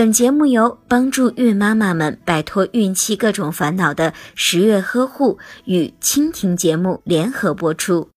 本节目由帮助孕妈妈们摆脱孕期各种烦恼的十月呵护与蜻蜓节目联合播出。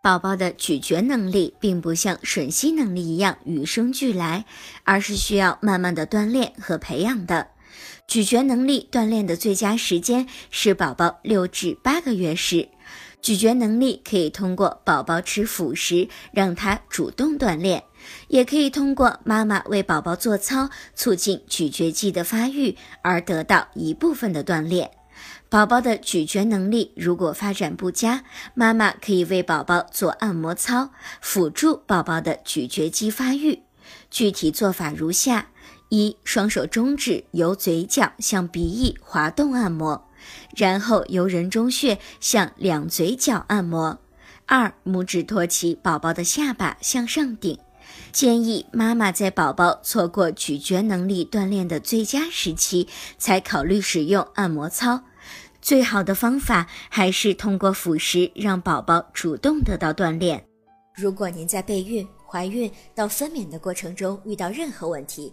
宝宝的咀嚼能力并不像吮吸能力一样与生俱来，而是需要慢慢的锻炼和培养的。咀嚼能力锻炼的最佳时间是宝宝六至八个月时。咀嚼能力可以通过宝宝吃辅食让他主动锻炼，也可以通过妈妈为宝宝做操，促进咀嚼肌的发育而得到一部分的锻炼。宝宝的咀嚼能力如果发展不佳，妈妈可以为宝宝做按摩操，辅助宝宝的咀嚼肌发育。具体做法如下：一、双手中指由嘴角向鼻翼滑动按摩。然后由人中穴向两嘴角按摩。二，拇指托起宝宝的下巴向上顶。建议妈妈在宝宝错过咀嚼能力锻炼的最佳时期，才考虑使用按摩操。最好的方法还是通过辅食让宝宝主动得到锻炼。如果您在备孕、怀孕到分娩的过程中遇到任何问题，